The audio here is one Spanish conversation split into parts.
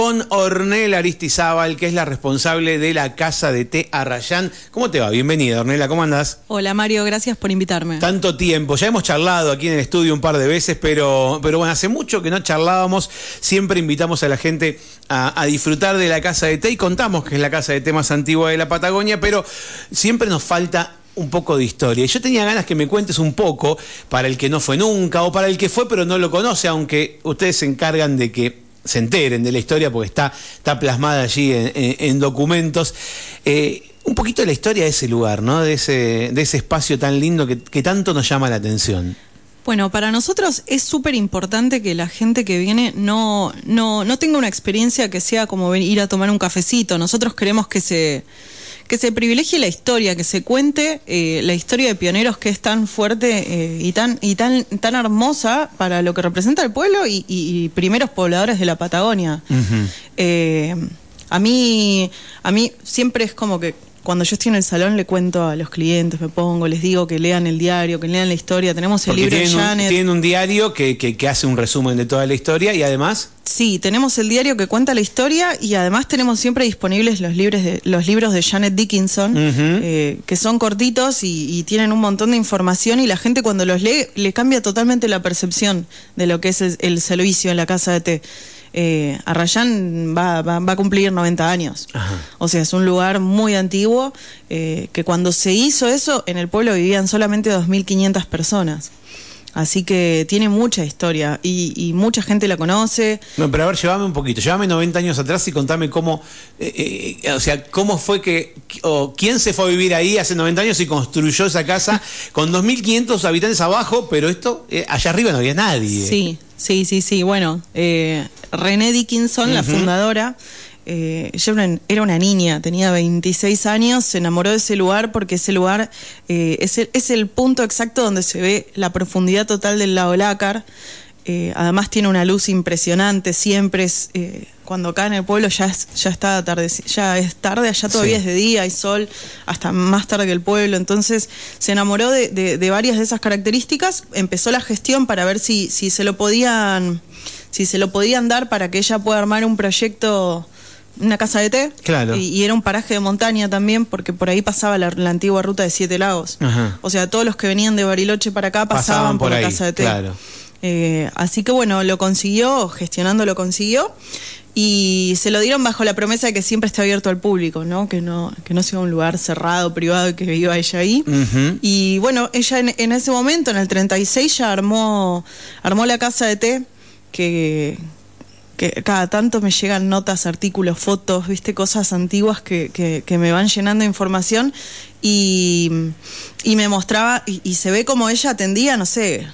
con Ornella Aristizábal, que es la responsable de la Casa de Té Arrayán. ¿Cómo te va? Bienvenida, Ornella, ¿cómo andás? Hola Mario, gracias por invitarme. Tanto tiempo, ya hemos charlado aquí en el estudio un par de veces, pero, pero bueno, hace mucho que no charlábamos. Siempre invitamos a la gente a, a disfrutar de la Casa de Té y contamos que es la Casa de Té más antigua de la Patagonia, pero siempre nos falta un poco de historia. Y yo tenía ganas que me cuentes un poco para el que no fue nunca o para el que fue pero no lo conoce, aunque ustedes se encargan de que se enteren de la historia porque está, está plasmada allí en, en- en documentos. Eh, un poquito de la historia de ese lugar, ¿no? De ese, de ese espacio tan lindo que, que tanto nos llama la atención. Bueno, para nosotros es súper importante que la gente que viene no, no, no tenga una experiencia que sea como ir a tomar un cafecito. Nosotros queremos que se, que se privilegie la historia, que se cuente eh, la historia de pioneros que es tan fuerte eh, y, tan, y tan, tan hermosa para lo que representa el pueblo y, y- y primeros pobladores de la Patagonia. Eh, a mí, a mí siempre es como que cuando yo estoy en el salón le cuento a los clientes, me pongo, les digo que lean el diario, que lean la historia. Tenemos el Porque libro de tienen un, Janet. tienen un diario que, que- que hace un resumen de toda la historia y además... Sí, tenemos el diario que cuenta la historia y además tenemos siempre disponibles los libros de, los libros de Janet Dickinson, eh, que son cortitos y, y tienen un montón de información y la gente cuando los lee le cambia totalmente la percepción de lo que es el, el servicio en la casa de té. Eh, Arrayán va, va- va a cumplir 90 años. O sea, es un lugar muy antiguo eh, que cuando se hizo eso, en el pueblo vivían solamente 2.500 personas. Así que tiene mucha historia y, y mucha gente la conoce. No, pero a ver, llévame un poquito, llévame 90 años atrás y contame cómo, eh, eh, o sea, cómo fue que, o quién se fue a vivir ahí hace 90 años y construyó esa casa con 2.500 habitantes abajo, pero esto, eh, allá arriba no había nadie. Sí, sí, sí, sí. Bueno, eh, René Dickinson, la fundadora, eh, era una- era una niña, tenía 26 años, se enamoró de ese lugar porque ese lugar eh, es, el, es el punto exacto donde se ve la profundidad total del lago Lácar. Eh, además tiene una luz impresionante, siempre es... cuando acá en el pueblo ya es, ya está tarde, ya es tarde, allá todavía Sí. es de día, hay sol, hasta más tarde que el pueblo. Entonces se enamoró de, de- de varias de esas características, empezó la gestión para ver si, si se lo podían, si se lo podían dar para que ella pueda armar un proyecto, una casa de té. Claro. Y, y era un paraje de montaña también, porque por ahí pasaba la, la antigua ruta de Siete Lagos. Ajá. O sea, todos los que venían de Bariloche para acá pasaban, Pasaban por por, ahí, la casa de té. claro. Eh, así que bueno, lo consiguió, gestionando lo consiguió. Y se lo dieron bajo la promesa de que siempre esté abierto al público, ¿no? Que no, que no sea un lugar cerrado, privado y que viva ella ahí. Y bueno, ella en, en ese momento, en el 36, ya armó, armó la casa de té, que, que cada tanto me llegan notas, artículos, fotos, viste, cosas antiguas que, que, que me van llenando de información y, y me mostraba, y, y se ve como ella atendía, no sé,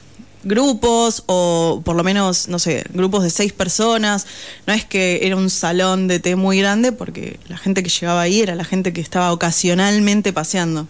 grupos o por lo menos, no sé, grupos de seis personas. No es que era un salón de té muy grande porque la gente que llegaba ahí era la gente que estaba ocasionalmente paseando.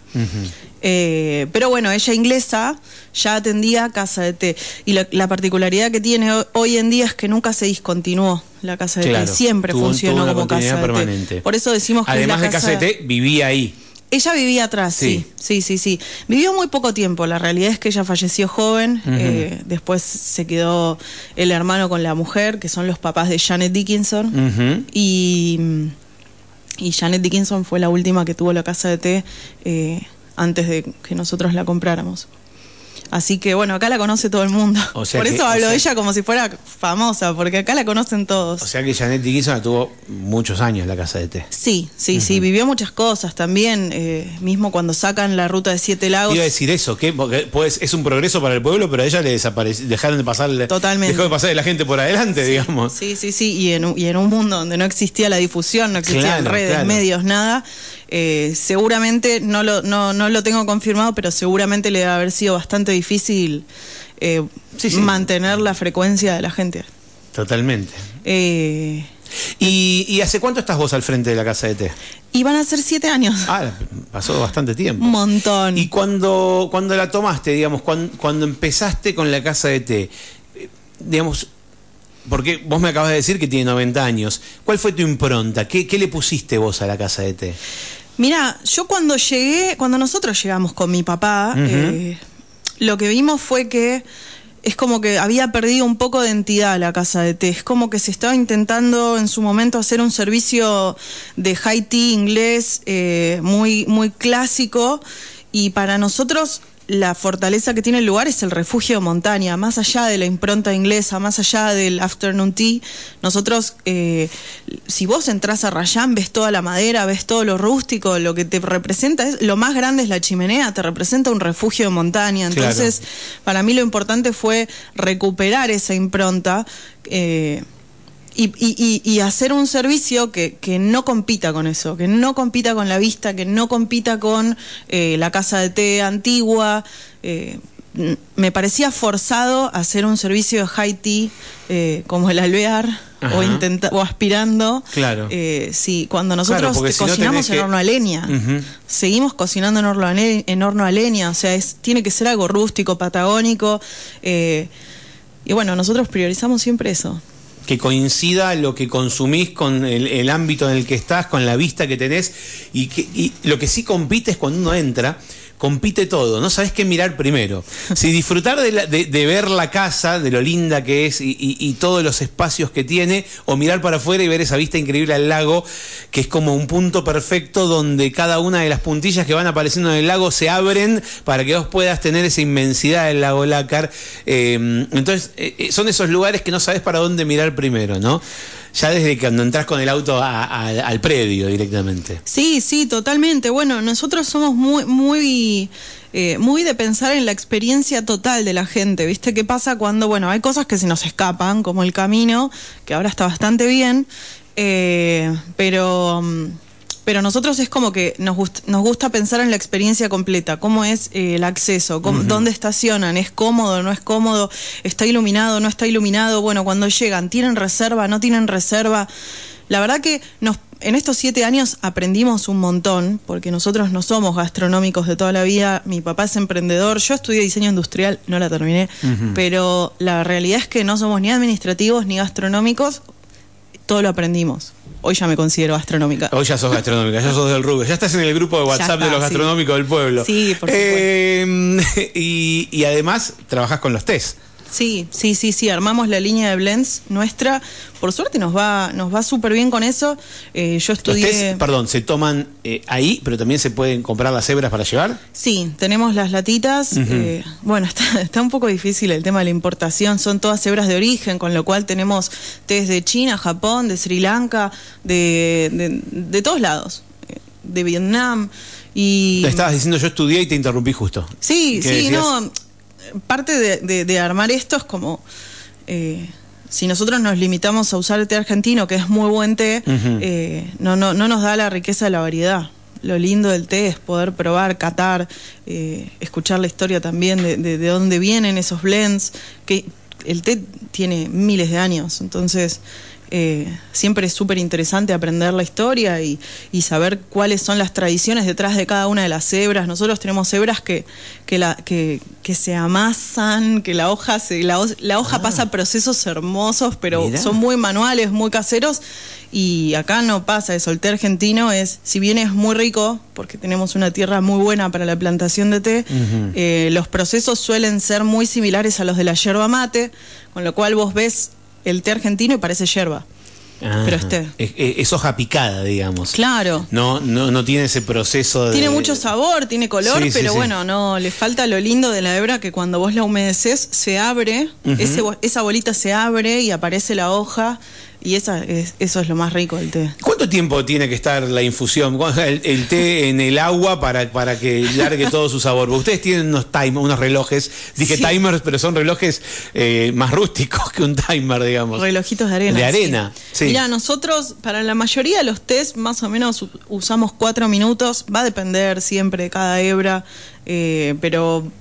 Eh, pero bueno, ella inglesa ya atendía casa de té. Y la, la particularidad que tiene ho- hoy en día es que nunca se discontinuó la casa de Claro, té. Siempre tuvo- funcionó tuvo como casa de té. permanente. Por eso decimos que Además de casa de té, vivía ahí. Ella vivía atrás, Sí. sí. sí, sí, sí, Vivió muy poco tiempo, la realidad es que ella falleció joven, eh, después se quedó el hermano con la mujer, que son los papás de Janet Dickinson, y Janet Dickinson fue la última que tuvo la casa de té eh, antes de que nosotros la compráramos. Así que bueno, acá la conoce todo el mundo. O sea Por que- eso o hablo sea- de ella como si fuera famosa, porque acá la conocen todos. O sea que Janet Dickinson tuvo muchos años la casa de té. Sí, sí, sí, vivió muchas cosas también, eh, mismo cuando sacan la ruta de Siete Lagos. Iba a decir eso, que pues, es un progreso para el pueblo, pero a ella le desaparece, dejaron de pasarle, Totalmente. dejó de pasar la gente por adelante, digamos. Sí, sí, sí, y en, un- y en un mundo donde no existía la difusión, no existían Claro, redes, claro. medios, nada, eh, seguramente, no lo, no, no lo tengo confirmado, pero seguramente le debe haber sido bastante difícil eh, Sí, sí. mantener la frecuencia de la gente. Totalmente. Eh, ¿Y, y hace cuánto estás vos al frente de la casa de té? y van a ser siete años. Ah, pasó bastante tiempo. Un montón. Y cuando, cuando la tomaste, digamos, cuando, cuando empezaste con la casa de té, digamos, porque vos me acabas de decir que tiene 90 años, ¿cuál fue tu impronta? ¿Qué, qué le pusiste vos a la casa de té? Mira, yo cuando llegué, cuando nosotros llegamos con mi papá, eh, lo que vimos fue que es como que había perdido un poco de entidad la casa de té. Es como que se estaba intentando en su momento hacer un servicio de high tea inglés eh, muy, muy clásico y para nosotros la fortaleza que tiene el lugar es el refugio de montaña, más allá de la impronta inglesa, más allá del afternoon tea. Nosotros, eh, si vos entras a Rayán, ves toda la madera, ves todo lo rústico, lo que te representa es, lo más grande es la chimenea, te representa un refugio de montaña. Entonces, para mí lo importante fue recuperar esa impronta. Eh, y, y, y, hacer un servicio que, que, no compita con eso, que no compita con la vista, que no compita con eh, la casa de té antigua. Eh, me parecía forzado hacer un servicio de high tea eh, como el alvear o, intenta, o aspirando. Claro. Eh, sí, cuando nosotros cocinamos en horno a leña, seguimos cocinando en horno a, en horno a leña, o sea, es, tiene que ser algo rústico, patagónico. Eh, y bueno, nosotros priorizamos siempre eso que coincida lo que consumís con el, ámbito en el que estás, con la vista que tenés, y, que, y lo que sí compite es cuando uno entra compite todo, no sabes qué mirar primero. Si disfrutar de, ver la casa, de lo linda que es y, todos los espacios que tiene, o mirar para afuera y ver esa vista increíble al lago, que es como un punto perfecto donde cada una de las puntillas que van apareciendo en el lago se abren para que vos puedas tener esa inmensidad del lago Lácar. Eh, entonces, eh, eh, son esos lugares que no sabes para dónde mirar primero, ¿no? ya desde cuando entras con el auto al predio directamente. Sí, sí, totalmente. Bueno, nosotros somos muy, muy, eh, muy de pensar en la experiencia total de la gente. ¿Viste qué pasa cuando, bueno, hay cosas que se nos escapan, como el camino, que ahora está bastante bien, eh, pero mm, pero nosotros es como que nos, nos gusta pensar en la experiencia completa, cómo es eh, el acceso, dónde estacionan, es cómodo, no es cómodo, está iluminado, no está iluminado, bueno, cuando llegan, tienen reserva, no tienen reserva. La verdad que nos, en estos siete años aprendimos un montón, porque nosotros no somos gastronómicos de toda la vida, mi papá es emprendedor, yo estudié diseño industrial, no la terminé, pero la realidad es que no somos ni administrativos ni gastronómicos, todo lo aprendimos. Hoy ya me considero gastronómica. Hoy ya sos gastronómica, ya sos del Rubio. Ya estás en el grupo de WhatsApp de los gastronómicos del pueblo. Sí, por supuesto. Eh, y, y, además trabajas con los test. Sí, sí, sí, sí, armamos la línea de blends nuestra. Por suerte nos va, nos va súper bien con eso. Eh, yo estudié. perdón, ¿se toman eh, ahí, pero también se pueden comprar las hebras para llevar? Sí, tenemos las latitas. eh, bueno, está, está un poco difícil el tema de la importación. Son todas hebras de origen, con lo cual tenemos tés de China, Japón, de Sri Lanka, de, de, de todos lados. De Vietnam. Y... Te estabas diciendo, yo estudié y te interrumpí justo. Sí, ¿Qué sí, decías? no parte de, de, de, armar esto es como eh, si nosotros nos limitamos a usar el té argentino, que es muy buen té, uh -huh. eh, no, no, no nos da la riqueza de la variedad. Lo lindo del té es poder probar, catar, eh, escuchar la historia también de, de, de, dónde vienen esos blends, que el té tiene miles de años, entonces eh, siempre es súper interesante aprender la historia y, y, saber cuáles son las tradiciones detrás de cada una de las hebras. Nosotros tenemos hebras que, que, la, que, que se amasan, que la hoja, se, la, la hoja ah. pasa procesos hermosos, pero son muy manuales, muy caseros. Y acá no pasa eso. El té argentino es, si bien es muy rico, porque tenemos una tierra muy buena para la plantación de té, uh -huh. eh, los procesos suelen ser muy similares a los de la yerba mate, con lo cual vos ves el té argentino y parece yerba. Ah, pero este. Es, es, hoja picada, digamos. Claro. No, no, no tiene ese proceso de. Tiene mucho sabor, tiene color, sí, pero sí, bueno, sí. no, le falta lo lindo de la hebra que cuando vos la humedeces se abre, uh -huh. ese, esa bolita se abre y aparece la hoja. Y esa es, eso es lo más rico del té. ¿Cuánto tiempo tiene que estar la infusión, el, el té en el agua para, para que largue todo su sabor? Ustedes tienen unos timers, unos relojes, dije sí. timers, pero son relojes eh, más rústicos que un timer, digamos. Relojitos de arena. De arena, sí. sí. Mira, nosotros, para la mayoría de los tés, más o menos usamos cuatro minutos. Va a depender siempre de cada hebra, eh, pero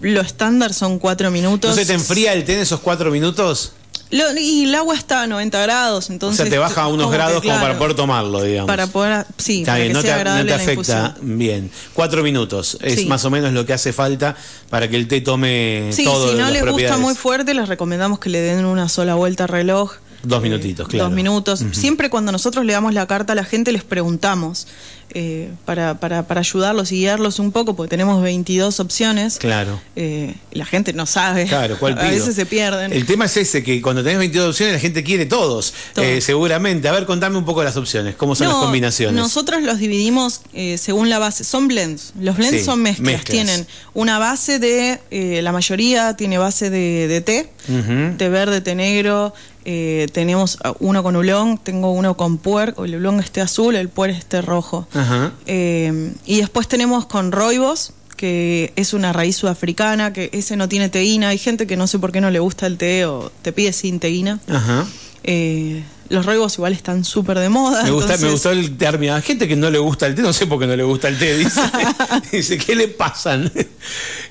lo estándar son cuatro minutos. ¿No se te enfría el té en esos cuatro minutos? Lo, y el agua está a 90 grados, entonces. O sea, te baja a unos grados que, claro, como para poder tomarlo, digamos. Para poder, sí, está para bien, que no, sea te, no te afecta. Bien. Cuatro minutos es sí. más o menos lo que hace falta para que el té tome sí, todo. Si no les gusta muy fuerte, les recomendamos que le den una sola vuelta al reloj. Dos minutitos, claro. Dos minutos. Siempre cuando nosotros le damos la carta a la gente les preguntamos eh, para, para, para ayudarlos y guiarlos un poco, porque tenemos 22 opciones. Claro. Eh, la gente no sabe. Claro, ¿cuál A pido? veces se pierden. El tema es ese, que cuando tenés 22 opciones la gente quiere todos, Todos. eh, seguramente. A ver, contame un poco las opciones, cómo son las combinaciones. Nosotros los dividimos eh, según la base. Son blends. Los blends Sí, son mezclas. mezclas. Tienen una base de. eh, la mayoría tiene base de, de té. Té verde, té negro. Eh, tenemos ah, uno con ulón. Tengo uno con puer. El ulón esté azul, el puer esté rojo. Ajá. Eh, y después tenemos con roibos, que es una raíz sudafricana, que ese no tiene teína. Hay gente que no sé por qué no le gusta el té o te pide sin teína. Ajá. Eh, los roibos igual están súper de moda. Me, gusta, me gustó el término. Gente que no le gusta el té, no sé por qué no le gusta el té, dice. dice, ¿qué le pasan?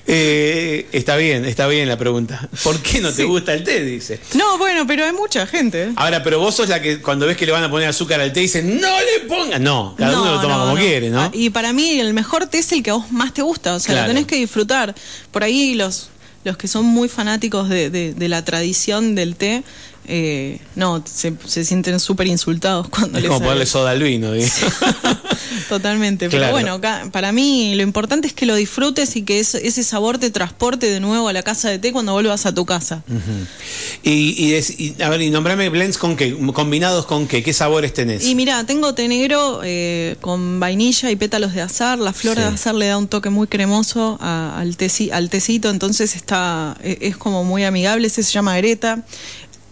Eh, está bien, está bien la pregunta. ¿Por qué no te gusta el té? Dice. No, bueno, pero hay mucha gente. Ahora, pero vos sos la que cuando ves que le van a poner azúcar al té dice, no le pongas. No, cada uno lo toma como quiere, ¿no? Y para mí el mejor té es el que a vos más te gusta, o sea, Claro. lo tenés que disfrutar. Por ahí los, los que son muy fanáticos de, de- de la tradición del té, eh, no, se, se sienten súper insultados cuando es les como sale. ponerle soda al vino, digo. Totalmente, pero bueno, para mí lo importante es que lo disfrutes y que ese sabor te transporte de nuevo a la casa de té cuando vuelvas a tu casa. y, y y, a ver, y nombrame blends con qué, combinados con qué, qué sabores tenés. Y mira, tengo té negro eh, con vainilla y pétalos de azar. La flor Sí. de azar le da un toque muy cremoso a- al, teci- al tecito, entonces está e- es como muy amigable. Ese se llama Greta.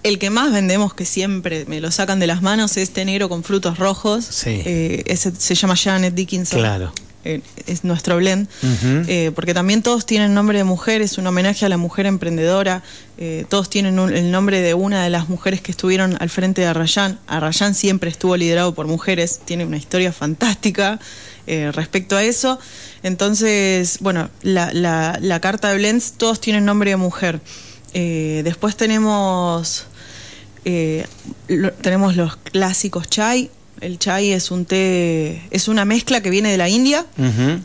El que más vendemos, que siempre me lo sacan de las manos, es té negro con frutos rojos. Sí. Eh, ese se llama Janet Dickinson. Claro. Eh, es nuestro blend. Eh, porque también todos tienen nombre de mujer, es un homenaje a la mujer emprendedora. Eh, todos tienen un- el nombre de una de las mujeres que estuvieron al frente de Arrayán. Arrayán siempre estuvo liderado por mujeres, tiene una historia fantástica eh, respecto a eso. Entonces, bueno, la, la- la carta de blends, todos tienen nombre de mujer. Eh, después tenemos, eh, lo- tenemos los clásicos chai. El chai es un té, es una mezcla que viene de la India.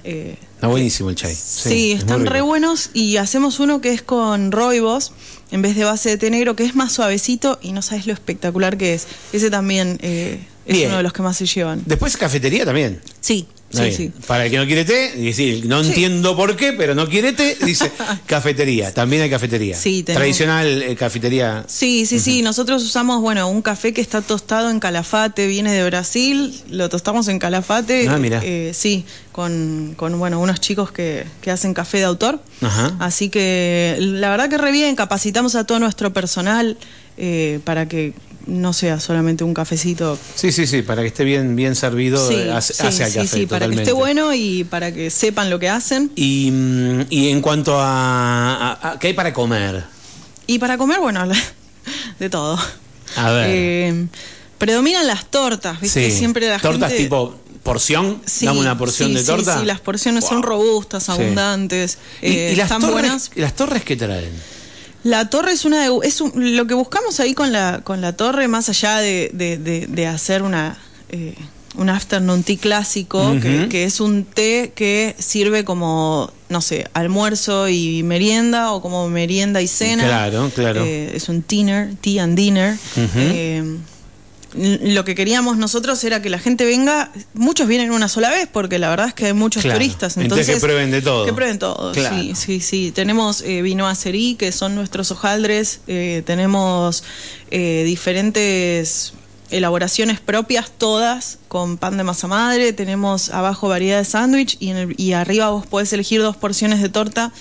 Eh, Está buenísimo el chai. Sí, es están re buenos y hacemos uno que es con roibos en vez de base de té negro, que es más suavecito y no sabes lo espectacular que es. Ese también eh, es Bien. uno de los que más se llevan. Después cafetería también. Sí, sí, bien. sí. Para el que no quiere té, dice, no Sí. entiendo por qué, pero no quiere té, dice cafetería. También hay cafetería. Sí, tenemos- Tradicional eh, cafetería. Sí, sí, sí. Nosotros usamos, bueno, un café que está tostado en calafate, viene de Brasil, lo tostamos en calafate. Ah, mira. eh, sí, con, con, bueno, unos chicos que, que hacen café de autor. Ajá. Así que la verdad que re bien, capacitamos a todo nuestro personal eh, para que no sea solamente un cafecito. Sí, sí, sí, para que esté bien, bien servido Sí, eh, hace, sí, sí, café. sí, para que esté bueno y para que sepan lo que hacen. Y, mm, y en cuanto a, a- a- ¿Qué hay para comer? Y para comer, bueno, de todo. A ver. Eh, predominan las tortas, ¿viste? Sí. Siempre la ¿Tortas gente... tipo porción? Sí, Dame una porción sí, de sí, torta. Sí, las porciones son robustas, Sí. abundantes, ¿Y, eh, y las, están torres, buenas. ¿y las torres qué traen? La torre es una de- es un- lo que buscamos ahí con la con la torre, más allá de, de- de- de hacer una eh, un afternoon tea clásico, que, es un té que sirve como, no sé, almuerzo y merienda o como merienda y cena. Claro, claro. Eh, es un dinner, tea and dinner. Eh, l- lo que queríamos nosotros era que la gente venga, muchos vienen una sola vez porque la verdad es que hay muchos Claro. turistas, Entonces entonces que prueben de todo. Que prueben todo, Claro. sí, sí, sí. Tenemos eh, vino acerí, que son nuestros hojaldres, eh, tenemos eh, diferentes elaboraciones propias, todas con pan de masa madre, tenemos abajo variedad de sándwich y, en el- y arriba vos podés elegir dos porciones de torta.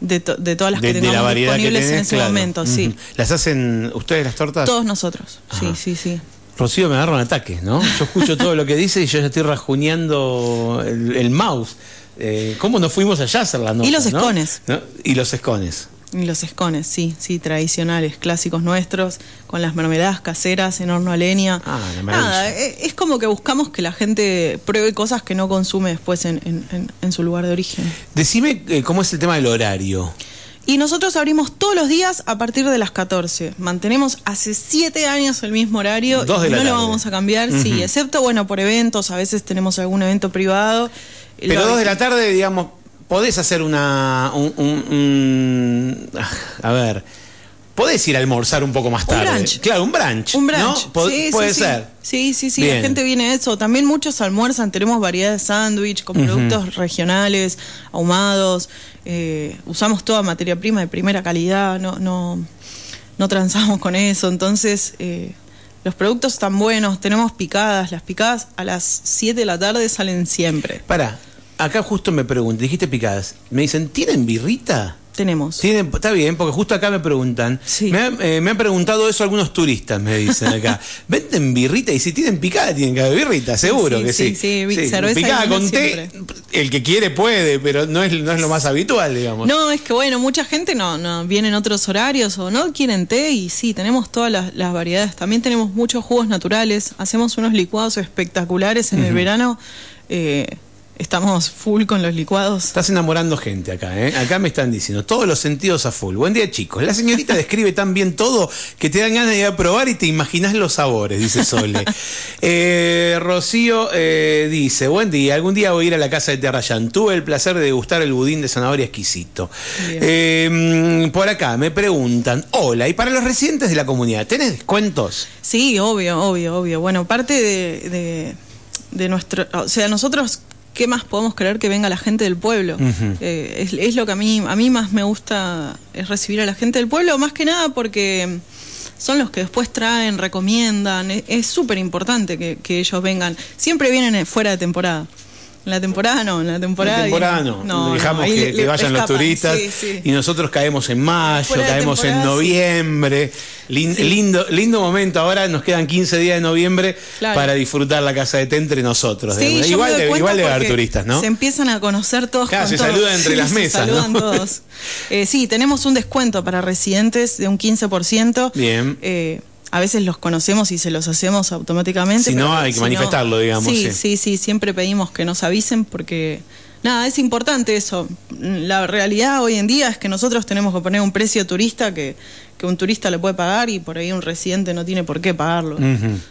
De, to- de todas las de, que de tengamos la variedad que disponibles tenés, en ese claro. momento, sí. ¿Las hacen ustedes las tortas? Todos nosotros, sí, Ajá. sí, sí. Rocío me agarra un ataque, ¿no? Yo escucho todo lo que dice y yo ya estoy rajuneando el, el mouse. Eh, ¿Cómo nos fuimos allá a hacer la nota? Y los no? escones. ¿No? Y los escones. Los escones, sí, sí, tradicionales, clásicos nuestros, con las mermeladas caseras en horno a leña. Ah, la. Nada, e- es como que buscamos que la gente pruebe cosas que no consume después en, en- en- en su lugar de origen. Decime eh, cómo es el tema del horario. Y nosotros abrimos todos los días a partir de las 14. Mantenemos hace siete años el mismo horario Dos de y no lo vamos a cambiar, sí, excepto, bueno, por eventos, a veces tenemos algún evento privado. Pero Lo- dos de la tarde, digamos, podés hacer una. un- un- un- ah, a ver. podés ir a almorzar un poco más tarde. Un brunch. Claro, un brunch. Un brunch. ¿no? Sí, puede sí. ser. Sí, sí, sí. Bien. La gente viene a eso. También muchos almuerzan. Tenemos variedad de sándwich con productos regionales, ahumados. eh, usamos toda materia prima de primera calidad. No, no, no transamos con eso. Entonces, eh, los productos están buenos. Tenemos picadas. Las picadas a las 7 de la tarde salen siempre. Pará, acá justo me preguntan, dijiste picadas. Me dicen, ¿tienen birrita? Tenemos. Tienen, está bien, porque justo acá me preguntan. Sí. Me, han, eh, me han preguntado eso algunos turistas, me dicen acá. ¿Venden birrita? Y si tienen picada, tienen que haber birrita, seguro Sí, que sí. sí, sí, y picada con té, el que quiere puede, pero no es, no es lo más habitual, digamos. No, es que bueno, mucha gente no, no viene en otros horarios o no quieren té y sí, tenemos todas las, las variedades. También tenemos muchos jugos naturales, hacemos unos licuados espectaculares en el verano. eh, estamos full con los licuados. Estás enamorando gente acá, ¿eh? Acá me están diciendo, todos los sentidos a full. Buen día, chicos. La señorita describe tan bien todo que te dan ganas de ir a probar y te imaginas los sabores, dice Sole. Eh, Rocío eh, dice, buen día, algún día voy a ir a la casa de Terrayán. Tuve el placer de degustar el budín de zanahoria exquisito. Eh, mm, por acá me preguntan, hola, ¿y para los residentes de la comunidad, tenés descuentos? Sí, obvio, obvio, obvio. Bueno, parte de, de, de nuestro... O sea, nosotros, ¿qué más podemos creer que venga la gente del pueblo? Eh, es, es lo que a mí, a mí más me gusta, es recibir a la gente del pueblo, más que nada porque son los que después traen, recomiendan. Es- Es súper importante que, que ellos vengan. Siempre vienen eh, fuera de temporada. En la temporada no, en la temporada... En temporada no, no, dejamos que, le- que le vayan los turistas Sí, sí. y nosotros caemos en mayo, caemos en sí. noviembre. Lin- lindo, lindo momento, ahora nos quedan 15 días de noviembre Claro. para disfrutar la casa de té entre nosotros. Igual de, igual debe haber turistas, ¿no? Se empiezan a conocer todos Claro, con se todos. saludan entre las se mesas, ¿no? saludan todos. Eh, sí, tenemos un descuento para residentes de un 15%. Bien. Eh, a veces los conocemos y se los hacemos automáticamente. Si no, hay que manifestarlo, digamos, Sí, sí. sí, sí, siempre pedimos que nos avisen porque... Nada, es importante eso. La realidad hoy en día es que nosotros tenemos que poner un precio turista que, que un turista le puede pagar y por ahí un residente no tiene por qué pagarlo.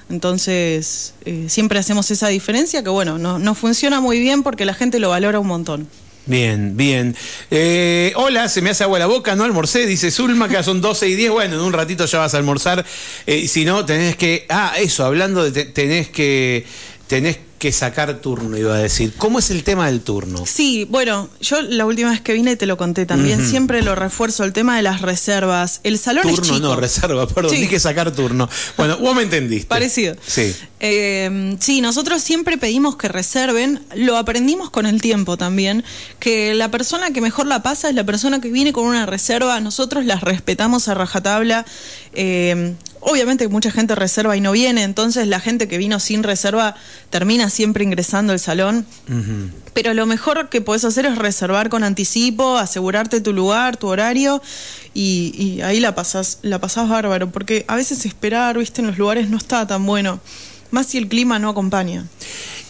Entonces, eh, siempre hacemos esa diferencia que, bueno, no, no funciona muy bien porque la gente lo valora un montón. Bien, bien. Eh, hola, se me hace agua la boca, no almorcé, dice Zulma, que son 12 y 10. Bueno, en un ratito ya vas a almorzar. Eh, si no, tenés que. Ah, eso, hablando de. te- tenés que. Tenés que sacar turno, iba a decir. ¿Cómo es el tema del turno? Sí, bueno, yo la última vez que vine te lo conté también, siempre lo refuerzo, el tema de las reservas. El salón es Turno, chico. no, reserva, perdón, Sí. dije sacar turno. Bueno, vos me entendiste. Parecido. Sí. Eh, sí, nosotros siempre pedimos que reserven, lo aprendimos con el tiempo también, que la persona que mejor la pasa es la persona que viene con una reserva, nosotros las respetamos a rajatabla. Eh, obviamente que mucha gente reserva y no viene, entonces la gente que vino sin reserva termina siempre ingresando al salón. Pero lo mejor que podés hacer es reservar con anticipo, asegurarte tu lugar, tu horario y, y ahí la pasás, la pasás bárbaro, porque a veces esperar, viste, en los lugares no está tan bueno, más si el clima no acompaña.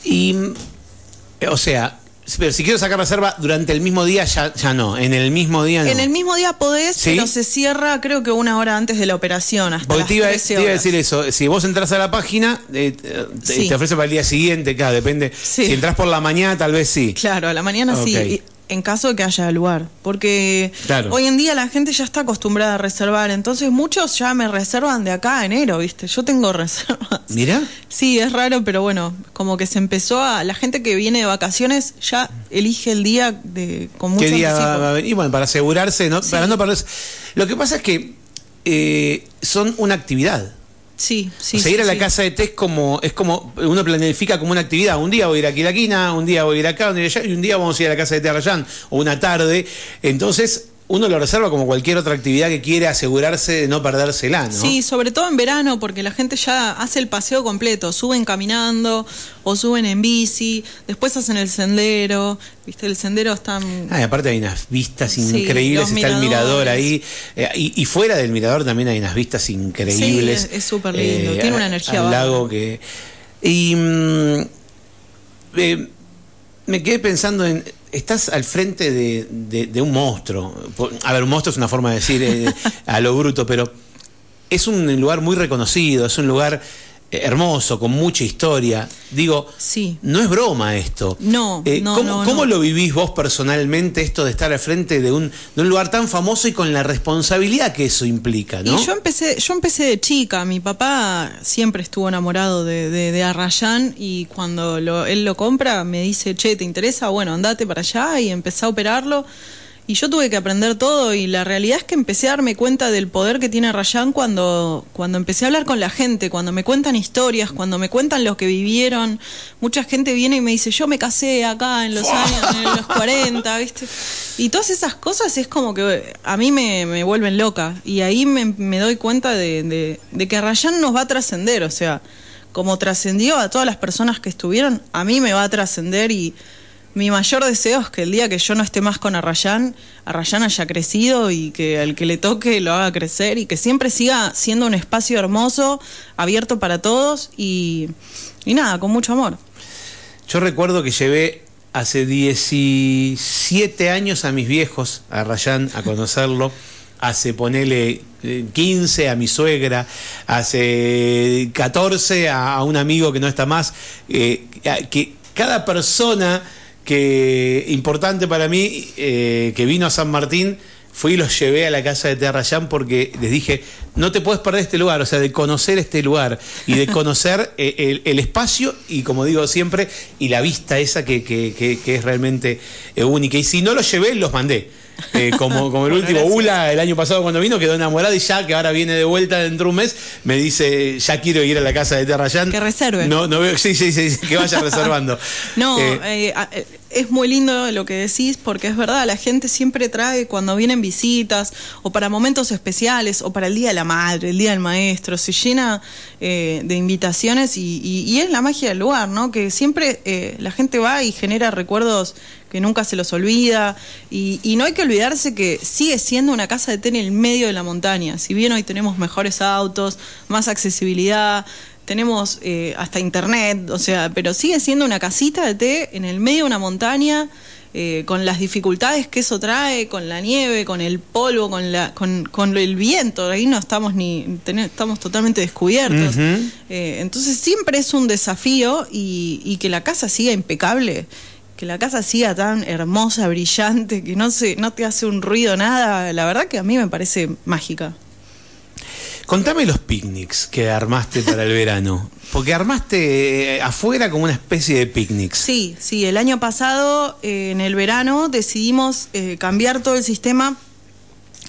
Y. O sea. Pero si quiero sacar reserva durante el mismo día, ya, ya no. En el mismo día no. En el mismo día podés, ¿Sí? pero se cierra creo que una hora antes de la operación, hasta las te iba, 13 te iba a decir eso, si vos entras a la página, eh, te, Sí. te ofrece para el día siguiente, claro, depende. Sí. Si entras por la mañana, tal vez sí. Claro, a la mañana sí, y- en caso de que haya lugar. Porque Claro. hoy en día la gente ya está acostumbrada a reservar, entonces muchos ya me reservan de acá a enero, ¿viste? Yo tengo reservas. Mira. Sí, es raro, pero bueno, como que se empezó a. La gente que viene de vacaciones ya elige el día de, con mucho ¿Qué día va, va a venir? Bueno, para asegurarse, ¿no? Sí. Para no perderse. Lo que pasa es que eh, son una actividad. Sí, sí. o sea, sí, ir a la sí. casa de té es como, es como, uno planifica como una actividad. Un día voy a ir aquí a la quina, un día voy a ir acá, un día allá, y un día vamos a ir a la casa de té a Rayán, o una tarde. Entonces, uno lo reserva como cualquier otra actividad que quiere asegurarse de no perdérsela, ¿no? Sí, sobre todo en verano, porque la gente ya hace el paseo completo. Suben caminando o suben en bici, después hacen el sendero. ¿Viste? El sendero está. Ah, y aparte hay unas vistas increíbles, está el mirador miradores. ahí, eh, y, y fuera del mirador también hay unas vistas increíbles. Sí, es- súper lindo, tiene una energía Al bárbara. lago que... Y mm, eh, me quedé pensando en, estás al frente de, un monstruo, a ver, un monstruo es una forma de decir eh, a lo bruto, pero es un lugar muy reconocido, es un lugar hermoso, con mucha historia. Digo, Sí. no es broma esto. No, Eh, no, ¿Cómo, no, cómo no. lo vivís vos personalmente, esto de estar al frente de un, de un lugar tan famoso y con la responsabilidad que eso implica, ¿no? Y yo empecé, yo empecé de chica. Mi papá siempre estuvo enamorado de, de, de Arrayán y cuando lo- él lo compra me dice, che, ¿te interesa? Bueno, andate para allá y empecé a operarlo. Y yo tuve que aprender todo y la realidad es que empecé a darme cuenta del poder que tiene Arrayán cuando, cuando empecé a hablar con la gente, cuando me cuentan historias, cuando me cuentan lo que vivieron. Mucha gente viene y me dice, yo me casé acá en los años, en los 40, ¿viste? Y todas esas cosas es como que a mí me, me vuelven loca. Y ahí me, me doy cuenta de, de- de que Arrayán nos va a trascender. O sea, como trascendió a todas las personas que estuvieron, a mí me va a trascender y mi mayor deseo es que el día que yo no esté más con Arrayán, Arrayán haya crecido y que al que le toque lo haga crecer y que siempre siga siendo un espacio hermoso, abierto para todos y, y nada, con mucho amor. Yo recuerdo que llevé hace 17 años a mis viejos, a Rayán, a conocerlo. Hace, ponele, eh, 15 a mi suegra, hace 14 a, un amigo que no está más. eh, que cada persona que importante para mí eh, que vino a San Martín fui y los llevé a la casa de Terrayán porque les dije, no te puedes perder este lugar, o sea, de conocer este lugar y de conocer eh, el, espacio y, como digo siempre, y la vista esa que, que- que- que es realmente eh, única. Y si no los llevé, los mandé. Eh, como, como el Bueno, último gracias. Ula el año pasado cuando vino quedó enamorado y ya que ahora viene de vuelta dentro de un mes me dice ya quiero ir a la casa de Terrayán Que reserve. no no veo sí sí sí que vaya reservando No, Eh, eh, eh, es muy lindo lo que decís porque es verdad, la gente siempre trae cuando vienen visitas o para momentos especiales o para el Día de la Madre, el Día del Maestro, se llena eh, de invitaciones y, y- y es la magia del lugar, ¿no? Que siempre eh, la gente va y genera recuerdos que nunca se los olvida. Y, y no hay que olvidarse que sigue siendo una casa de té en el medio de la montaña, si bien hoy tenemos mejores autos, más accesibilidad, tenemos eh, hasta internet, o sea, pero sigue siendo una casita de té en el medio de una montaña, eh, con las dificultades que eso trae, con la nieve, con el polvo, con la, con, con el viento, ahí no estamos ni, ten- estamos totalmente descubiertos. Eh, entonces siempre es un desafío y, y que la casa siga impecable, que la casa siga tan hermosa, brillante, que no se, no te hace un ruido nada, la verdad que a mí me parece mágica. Contame los picnics que armaste para el verano. Porque armaste eh, afuera como una especie de picnics. Sí, sí, el año pasado, eh, en el verano, decidimos eh, cambiar todo el sistema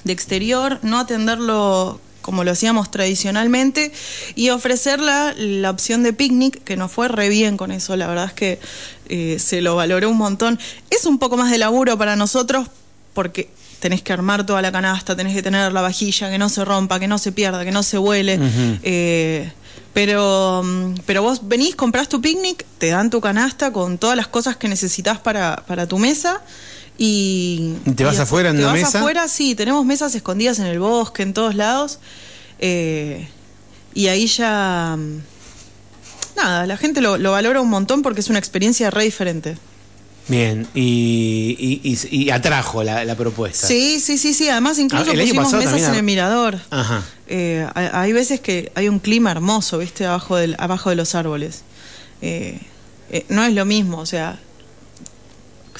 de exterior, no atenderlo como lo hacíamos tradicionalmente y ofrecer la, la opción de picnic, que nos fue re bien con eso, la verdad es que eh, se lo valoró un montón. Es un poco más de laburo para nosotros porque tenés que armar toda la canasta, tenés que tener la vajilla, que no se rompa, que no se pierda, que no se huele. eh, pero, pero vos venís, comprás tu picnic, te dan tu canasta con todas las cosas que necesitas para, para tu mesa. Y, ¿Y te vas y afuera en te una vas mesa? afuera, sí, tenemos mesas escondidas en el bosque, en todos lados. eh, y ahí ya. mm, Nada, la gente lo, lo valora un montón porque es una experiencia re diferente. Bien, y, y- y- y atrajo la, la propuesta. Sí, sí, sí, sí. Además, incluso Ah, pusimos mesas también en el mirador. Ajá. Eh, hay, hay veces que hay un clima hermoso, ¿viste? Abajo, del, abajo de los árboles. Eh, eh, no es lo mismo, o sea,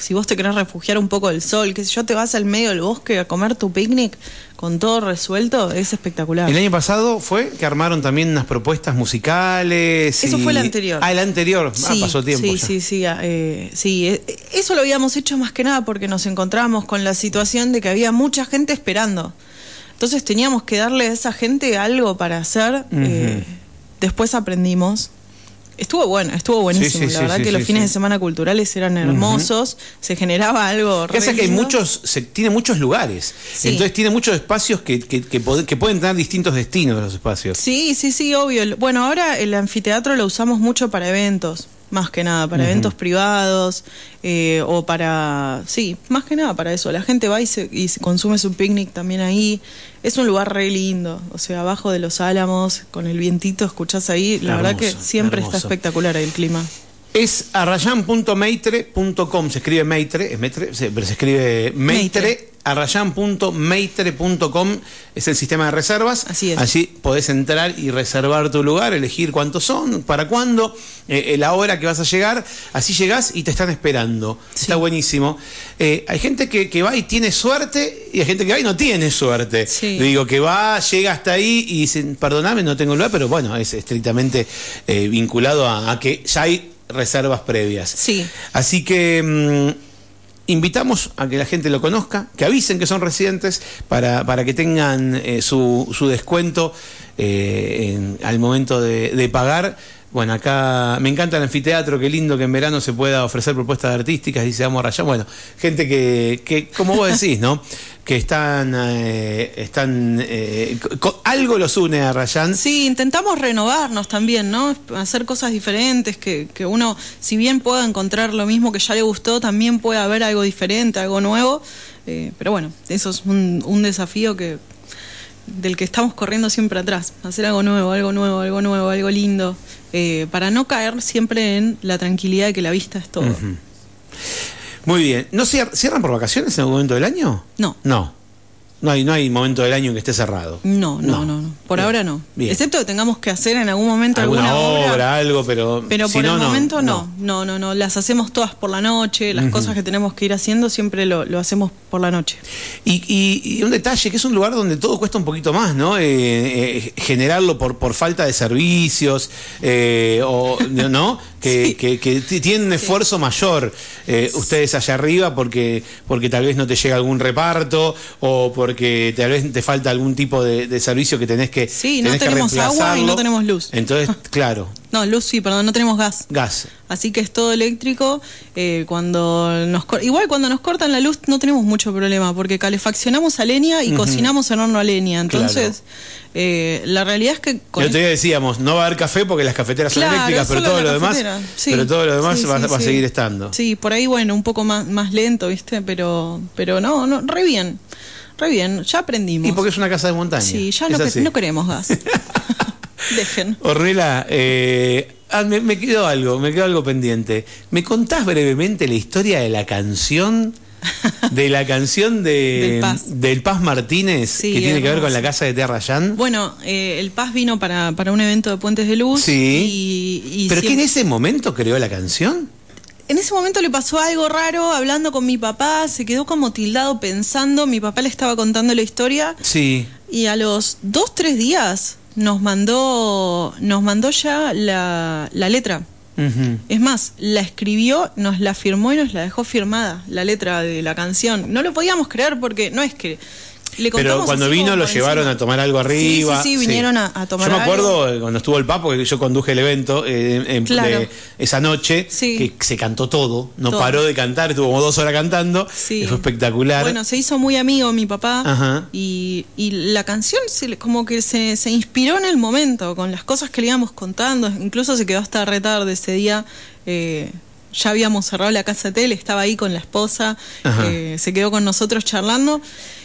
si vos te querés refugiar un poco del sol, que si yo te vas al medio del bosque a comer tu picnic con todo resuelto, es espectacular. El año pasado fue que armaron también unas propuestas musicales. Eso fue el anterior. Ah, el anterior. ah, Sí, pasó tiempo. Sí, ya. sí, sí. ah, eh, sí, eh, eso lo habíamos hecho más que nada porque nos encontramos con la situación de que había mucha gente esperando. Entonces teníamos que darle a esa gente algo para hacer. eh, después aprendimos. Estuvo bueno, estuvo buenísimo. Sí, sí, la verdad sí, que los fines de semana culturales eran hermosos. Se generaba algo. Pasa es que hay muchos, se, tiene muchos lugares. Entonces tiene muchos espacios que, que, que pueden tener distintos destinos los espacios. Sí, sí, sí, obvio. Bueno, ahora el anfiteatro lo usamos mucho para eventos, más que nada, para eventos privados eh, o para... Sí, más que nada para eso. La gente va y se, y se consume su picnic también ahí. Es un lugar re lindo, o sea, abajo de los álamos, con el vientito, escuchás ahí. La verdad que siempre hermoso. está espectacular el clima. Es arrayan.meitre.com, se escribe Meitre, es Meitre, se- pero se escribe Meitre, Meitre. arrayan.meitre.com es el sistema de reservas. Así es. Allí podés entrar y reservar tu lugar, elegir cuántos son, para cuándo, eh, la hora que vas a llegar. Así llegás y te están esperando. Sí. Está buenísimo. Eh, hay gente que, que va y tiene suerte y hay gente que va y no tiene suerte. Sí. Digo, que va, llega hasta ahí y dice, perdoname, no tengo lugar, pero bueno, es estrictamente eh, vinculado a, a que ya hay reservas previas. Sí. Así que mm, invitamos a que la gente lo conozca, que avisen que son residentes para, para que tengan eh, su, descuento eh, en- al momento de pagar. Bueno, acá me encanta el anfiteatro, qué lindo que en verano se pueda ofrecer propuestas artísticas, dice Vamos a Rayán. Bueno, gente que, que, como vos decís, ¿no? Que están, eh, están eh, algo los une a Rayán. Sí, intentamos renovarnos también, ¿no? Hacer cosas diferentes, que, que uno, si bien pueda encontrar lo mismo que ya le gustó, también puede haber algo diferente, algo nuevo. Eh, pero bueno, eso es un, un desafío que del que estamos corriendo siempre atrás. Hacer algo nuevo, algo nuevo, algo nuevo, algo lindo, eh, para no caer siempre en la tranquilidad de que la vista es todo. Muy bien. ¿No cier- cierran por vacaciones en algún momento del año? No. No. No hay, no hay momento del año en que esté cerrado. No, no, no, no. Por Bien. ahora no. Bien. Excepto que tengamos que hacer en algún momento Alguna obra, algo, pero. Pero si por no, el momento no. no, no, no, Las hacemos todas por la noche, las cosas que tenemos que ir haciendo siempre lo, lo hacemos por la noche. Y, y- y un detalle, que es un lugar donde todo cuesta un poquito más, ¿no? Eh, eh, generarlo por, por falta de servicios, eh, o, ¿no? Que, Sí. que- que tienen un esfuerzo mayor eh, ustedes allá arriba porque, porque tal vez no te llega algún reparto o porque tal vez te falta algún tipo de, de servicio que tenés que Sí, no tenés que tenemos agua y no tenemos luz. Entonces, claro, No, luz sí, perdón, no tenemos gas. gas. Así que es todo eléctrico. eh, cuando nos Igual cuando nos cortan la luz no tenemos mucho problema, porque calefaccionamos a leña y cocinamos en horno a leña. Entonces, eh, la realidad es que con otro día decíamos, no va a haber café porque las cafeteras Claro, son eléctricas, pero todo lo demás, sí. pero todo lo demás Sí, va, sí, va a seguir estando. Sí, por ahí, bueno, un poco más, más lento, ¿viste? Pero, pero no, no, re bien. Re bien, ya aprendimos. Y porque es una casa de montaña. Sí, ya no, no queremos gas. Dejen. Ornella, eh, ah, me, me quedó algo, me quedó algo pendiente. ¿Me contás brevemente la historia de la canción? De la canción de, Del Paz. del Paz Martínez, Sí, que tiene que ver con la casa de Terrayán. Bueno, eh, el Paz vino para, para un evento de Puentes de Luz. Sí. Y, y ¿Pero que en siempre- ese momento creó la canción? En ese momento le pasó algo raro hablando con mi papá, se quedó como tildado pensando, mi papá le estaba contando la historia Sí. y a los dos, tres días nos mandó, nos mandó ya la, la letra. Es más, la escribió, nos la firmó y nos la dejó firmada, la letra de la canción. No lo podíamos creer porque no es que... Le Pero cuando vino lo llevaron encima. a tomar algo Sí, arriba. Sí, sí, vinieron a, a tomar Yo me acuerdo eh, cuando estuvo el Papo, que yo conduje el evento eh, en- Claro. de esa noche, Sí. que se cantó todo, no Todo. paró de cantar, estuvo como dos horas cantando, Sí. fue espectacular. Bueno, se hizo muy amigo mi papá Ajá. y, y la canción se como que se, se inspiró en el momento, con las cosas que le íbamos contando, incluso se quedó hasta retarde ese día. eh, ya habíamos cerrado la casa de tele, estaba ahí con la esposa, eh, se quedó con nosotros charlando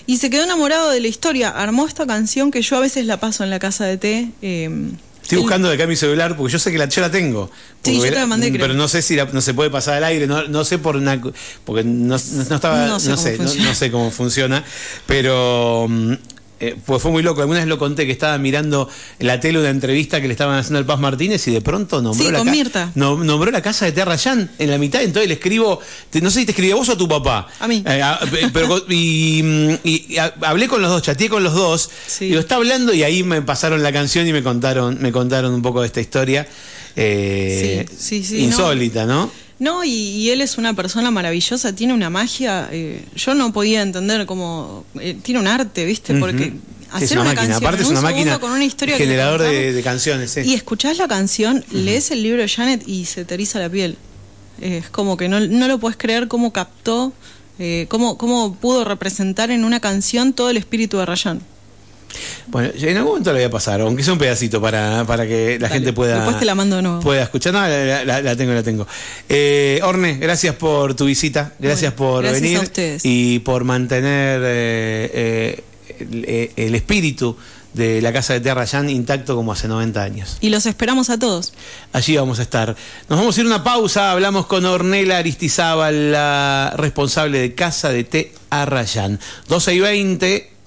y se quedó enamorado de la historia. Armó esta canción que yo a veces la paso en la casa de té. eh, Estoy él- buscando de acá mi celular porque yo sé que la, yo la tengo. Sí, yo te la mandé, creo. Pero no sé si la- no se puede pasar al aire, no, no sé por una. Porque no, no- no estaba. No sé cómo no, funciona. no sé cómo funciona. Pero. Eh, pues fue muy loco. Alguna vez lo conté que estaba mirando la tele una entrevista que le estaban haciendo al Paz Martínez y de pronto nombró Sí, la ca- nombró la casa de Terrayán en la mitad. Entonces le escribo, te- no sé si te escribí a vos o a tu papá. A mí. Eh, a- pe- pero, y, y- y a- hablé con los dos, chateé con los dos. Sí. Digo, está hablando y ahí me pasaron la canción y me contaron, me contaron un poco de esta historia. eh, Sí, sí, sí, insólita, ¿no? No, y, y él es una persona maravillosa, tiene una magia. eh, yo no podía entender cómo. eh, tiene un arte, ¿viste? Porque hacer una, máquina, canción aparte es un una máquina con una historia que generador de, canciones, sí. Y escuchás la canción, lees el libro de Janet y se te eriza la piel. Es como que no, no lo puedes creer cómo captó, eh, cómo, cómo pudo representar en una canción todo el espíritu de Rayan. Bueno, en algún momento lo voy a pasar, aunque sea un pedacito para, para que la Dale, gente pueda. después te la mando de nuevo. Pueda escuchar. No, la, la- la tengo, la tengo. Eh, Orne, gracias por tu visita, gracias Bueno, por gracias venir a ustedes. y por mantener eh, eh, el, el espíritu de la casa de té Arrayán intacto como hace 90 años. Y los esperamos a todos. Allí vamos a estar. Nos vamos a ir a una pausa, hablamos con Ornela Aristizábal, la responsable de Casa de Té Arrayán. 12 y 20